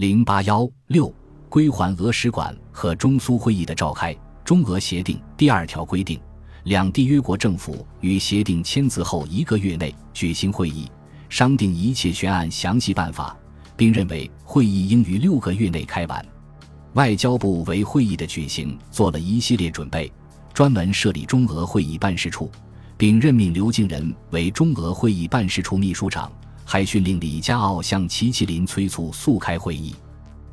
零八幺六归还俄使馆和中苏会议的召开。中俄协定第二条规定，两缔约国政府于协定签字后一个月内举行会议，商定一切悬案详细办法，并认为会议应于六个月内开完。外交部为会议的举行做了一系列准备，专门设立中俄会议办事处，并任命刘敬仁为中俄会议办事处秘书长。还训令李家傲向齐麒麟催促速开会议，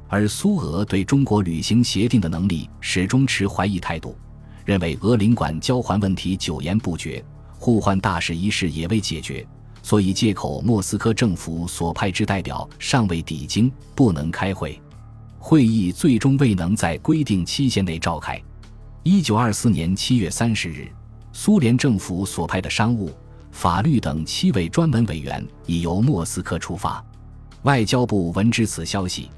而苏俄对中国履行协定的能力始终持怀疑态度，认为俄领馆交还问题久延不决，互换大使一事也未解决，所以借口莫斯科政府所派之代表尚未抵京，不能开会。会议最终未能在规定期限内召开。一九二四年七月三十日，苏联政府所派的商务。法律等七位专门委员已由莫斯科出发，外交部闻知此消息，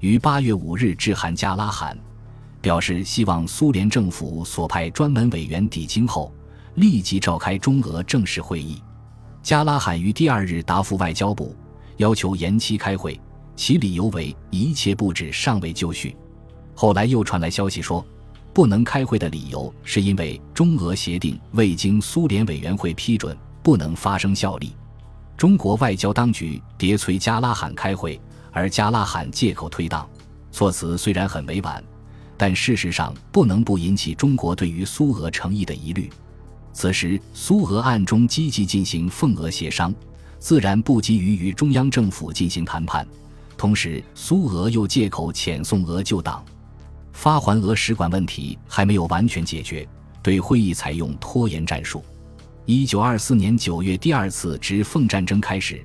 于八月五日致函加拉罕，表示希望苏联政府所派专门委员抵京后，立即召开中俄正式会议。加拉罕于第二日答复外交部，要求延期开会，其理由为一切布置尚未就绪。后来又传来消息说，不能开会的理由是因为中俄协定未经苏联委员会批准。不能发生效力。中国外交当局迭催加拉罕开会，而加拉罕借口推挡，措辞虽然很委婉，但事实上不能不引起中国对于苏俄诚意的疑虑。此时，苏俄暗中积极进行奉俄协商，自然不急于与中央政府进行谈判。同时，苏俄又借口遣送俄旧党，发还俄使馆问题还没有完全解决，对会议采用拖延战术。一九二四年九月，第二次直奉战争开始，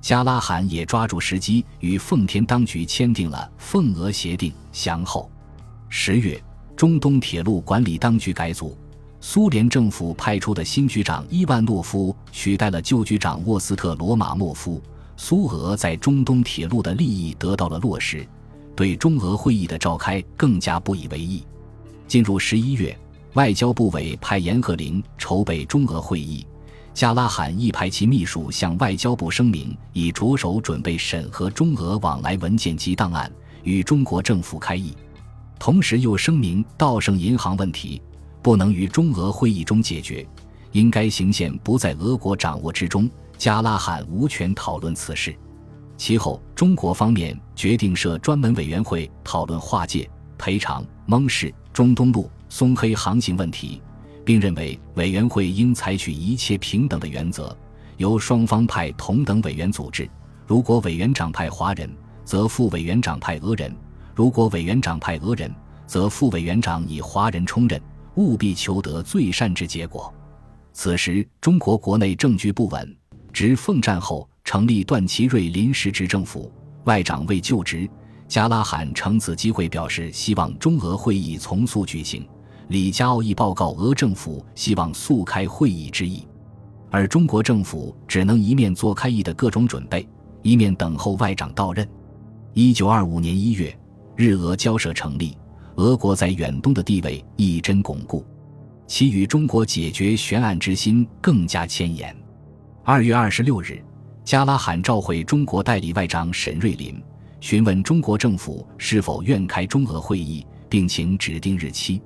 加拉罕也抓住时机与奉天当局签订了奉俄协定。详后，十月，中东铁路管理当局改组，苏联政府派出的新局长伊万诺夫取代了旧局长沃斯特罗马莫夫。苏俄在中东铁路的利益得到了落实，对中俄会议的召开更加不以为意。进入十一月。外交部委派严鹤林筹备中俄会议，加拉罕亦派其秘书向外交部声明，已着手准备审核中俄往来文件及档案，与中国政府开议。同时又声明，道盛银行问题不能于中俄会议中解决，应该行宪不在俄国掌握之中，加拉罕无权讨论此事。其后，中国方面决定设专门委员会讨论划界、赔偿、蒙氏、中东路。松黑航行问题，并认为委员会应采取一切平等的原则，由双方派同等委员组织。如果委员长派华人，则副委员长派俄人；如果委员长派俄人，则副委员长以华人充任，务必求得最善之结果。此时中国国内政局不稳，直奉战后成立段祺瑞临时执政府，外长未就职。加拉罕乘此机会表示希望中俄会议从速举行。李加奥亦报告俄政府希望速开会议之意，而中国政府只能一面做开议的各种准备，一面等候外长到任。一九二五年一月，日俄交涉成立，俄国在远东的地位一真巩固，其与中国解决悬案之心更加牵延。二月二十六日，加拉罕召回中国代理外长沈瑞林，询问中国政府是否愿开中俄会议，并请指定日期。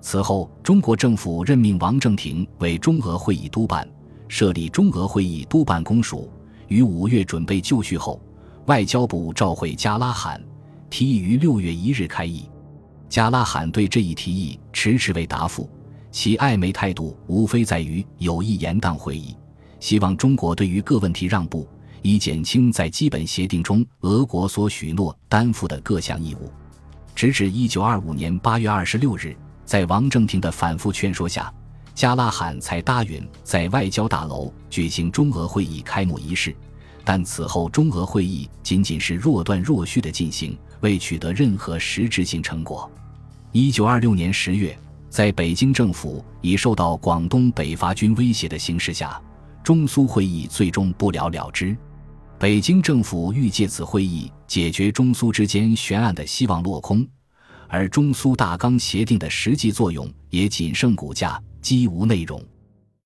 此后，中国政府任命王正廷为中俄会议督办，设立中俄会议督办公署。于五月准备就绪后，外交部召回加拉罕，提议于六月一日开议。加拉罕对这一提议迟迟未答复，其暧昧态度无非在于有意延宕会议，希望中国对于各问题让步，以减轻在基本协定中俄国所许诺担负的各项义务。直至一九二五年八月二十六日。在王正廷的反复劝说下，加拉罕才答应在外交大楼举行中俄会议开幕仪式。但此后，中俄会议仅仅是若断若续的进行，未取得任何实质性成果。一九二六年十月，在北京政府已受到广东北伐军威胁的形势下，中苏会议最终不了了之。北京政府欲借此会议解决中苏之间悬案的希望落空。而中苏大纲协定的实际作用也仅剩骨架，几无内容。